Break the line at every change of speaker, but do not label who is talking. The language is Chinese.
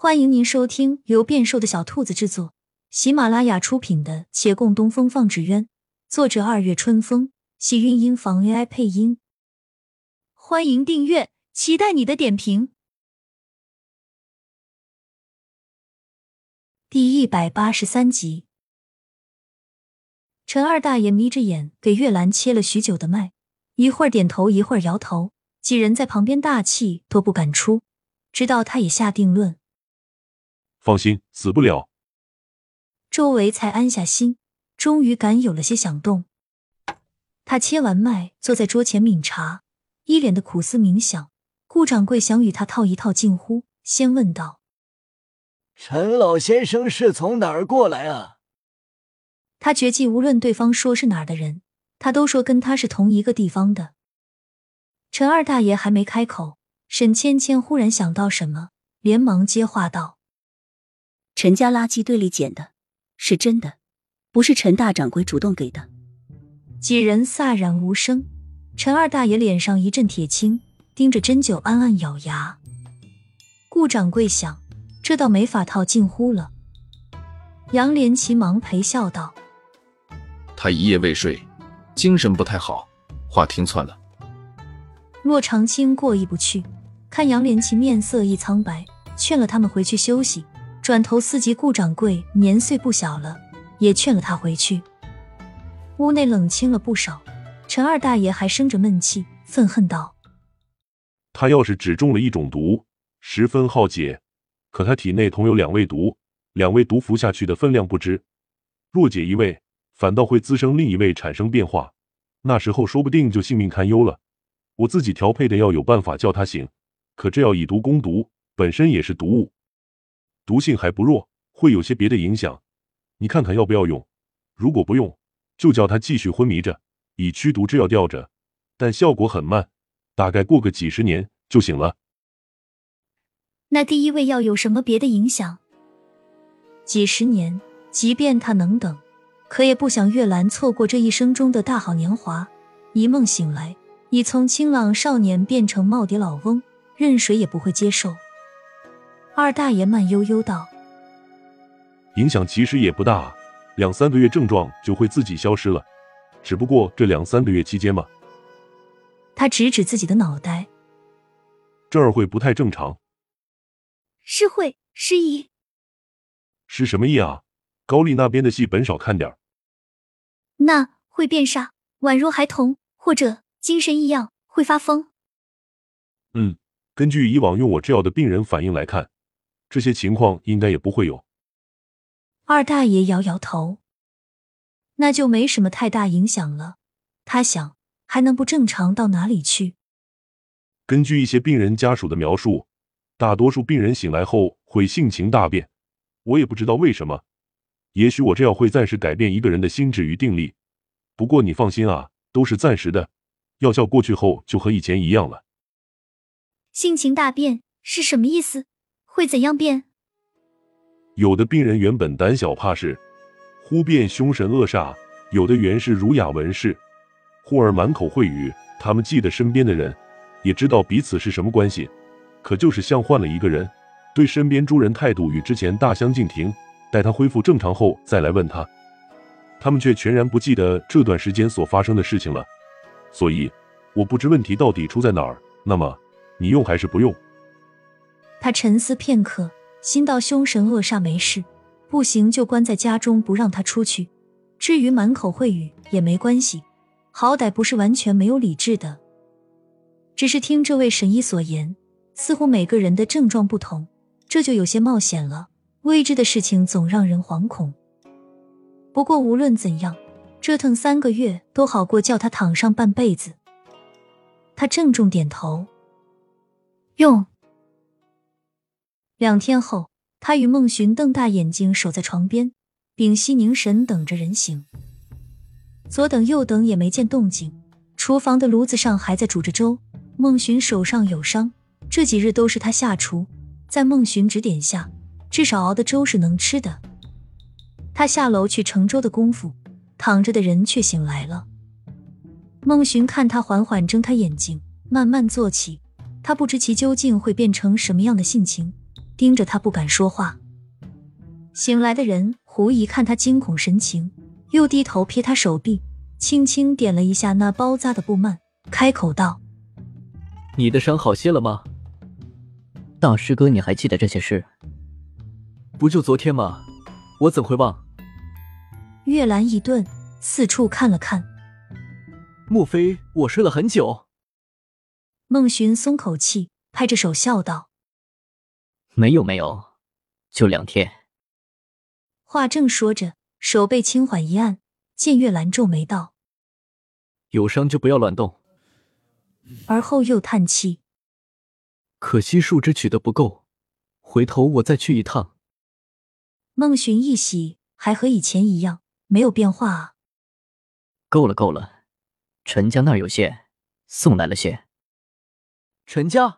欢迎您收听由变瘦的小兔子制作、喜马拉雅出品的《且共东风放纸鸢》，作者二月春风，喜韵音房 AI 配音。欢迎订阅，期待你的点评。第一百八十三集，陈二大爷眯着眼给月兰切了许久的脉，一会儿点头，一会儿摇头，几人在旁边大气都不敢出，直到他也下定论。
放心，死不了。
周围才安下心，终于敢有了些响动。他切完脉，坐在桌前抿茶，一脸的苦思冥想。顾掌柜想与他套一套近乎，先问道：“
陈老先生是从哪儿过来啊？”
他决计，无论对方说是哪儿的人，他都说跟他是同一个地方的。陈二大爷还没开口，沈芊芊忽然想到什么，连忙接话道。
陈家垃圾堆里捡的，是真的，不是陈大掌柜主动给的。
几人飒然无声。陈二大爷脸上一阵铁青，盯着针灸，暗暗咬牙。顾掌柜想，这倒没法套近乎了。杨连奇忙陪笑道：“
他一夜未睡，精神不太好，话听错了。”
骆长青过意不去，看杨连奇面色一苍白，劝了他们回去休息。转头四级顾掌柜年岁不小了，也劝了他回去。屋内冷清了不少，陈二大爷还生着闷气，愤恨道：“
他要是只中了一种毒，十分好解；可他体内同有两味毒，两味毒服下去的分量不知，若解一味，反倒会滋生另一味，产生变化。那时候说不定就性命堪忧了。我自己调配的药有办法叫他醒，可这药以毒攻毒，本身也是毒物。”毒性还不弱，会有些别的影响，你看看要不要用？如果不用，就叫他继续昏迷着，以驱毒之药吊着，但效果很慢，大概过个几十年就醒了。
那第一味药有什么别的影响？几十年，即便他能等，可也不想月兰错过这一生中的大好年华。一梦醒来，已从清朗少年变成耄耋老翁，任谁也不会接受。二大爷慢悠悠道：“
影响其实也不大，两三个月症状就会自己消失了。只不过这两三个月期间嘛。”
他指指自己的脑袋，
这儿会不太正常。
是会失忆？
失什么忆啊？高丽那边的戏本少看点
那会变傻，宛若孩童，或者精神异样，会发疯？
嗯，根据以往用我这药的病人反应来看。这些情况应该也不会有。
二大爷摇摇头，那就没什么太大影响了。他想，还能不正常到哪里去？
根据一些病人家属的描述，大多数病人醒来后会性情大变。我也不知道为什么。也许我这样会暂时改变一个人的心智与定力。不过你放心啊，都是暂时的，药效过去后就和以前一样了。
性情大变是什么意思？会怎样变？
有的病人原本胆小怕事，忽变凶神恶煞；有的原是儒雅文士，忽而满口秽语。他们记得身边的人，也知道彼此是什么关系，可就是像换了一个人，对身边诸人态度与之前大相径庭。待他恢复正常后再来问他，他们却全然不记得这段时间所发生的事情了。所以，我不知问题到底出在哪儿。那么，你用还是不用？
他沉思片刻，心道凶神恶煞没事，不行就关在家中不让他出去。至于满口秽语也没关系，好歹不是完全没有理智的。只是听这位神医所言，似乎每个人的症状不同，这就有些冒险了。未知的事情总让人惶恐。不过无论怎样，折腾三个月都好过叫他躺上半辈子。他郑重点头，用。两天后，他与孟寻瞪大眼睛守在床边，屏息凝神等着人醒。左等右等也没见动静，厨房的炉子上还在煮着粥。孟寻手上有伤，这几日都是他下厨，在孟寻指点下，至少熬的粥是能吃的。他下楼去盛粥的功夫，躺着的人却醒来了。孟寻看他缓缓睁开眼睛，慢慢坐起，他不知其究竟会变成什么样的性情。盯着他不敢说话。醒来的人狐疑看他惊恐神情，又低头瞥他手臂，轻轻点了一下那包扎的布幔，开口道：“
你的伤好些了吗？
大师哥，你还记得这些事？
不就昨天吗？我怎会忘？”
月兰一顿，四处看了看，
莫非我睡了很久？
孟寻松口气，拍着手笑道：“
没有，没有，就两天。”
话正说着，手背轻缓一按，见月兰皱眉道：“
有伤就不要乱动。”
而后又叹气：“
可惜树枝取得不够，回头我再去一趟。”
孟寻一喜，还和以前一样，没有变化啊。
够了，够了，陈家那儿有些，送来了些。
陈家，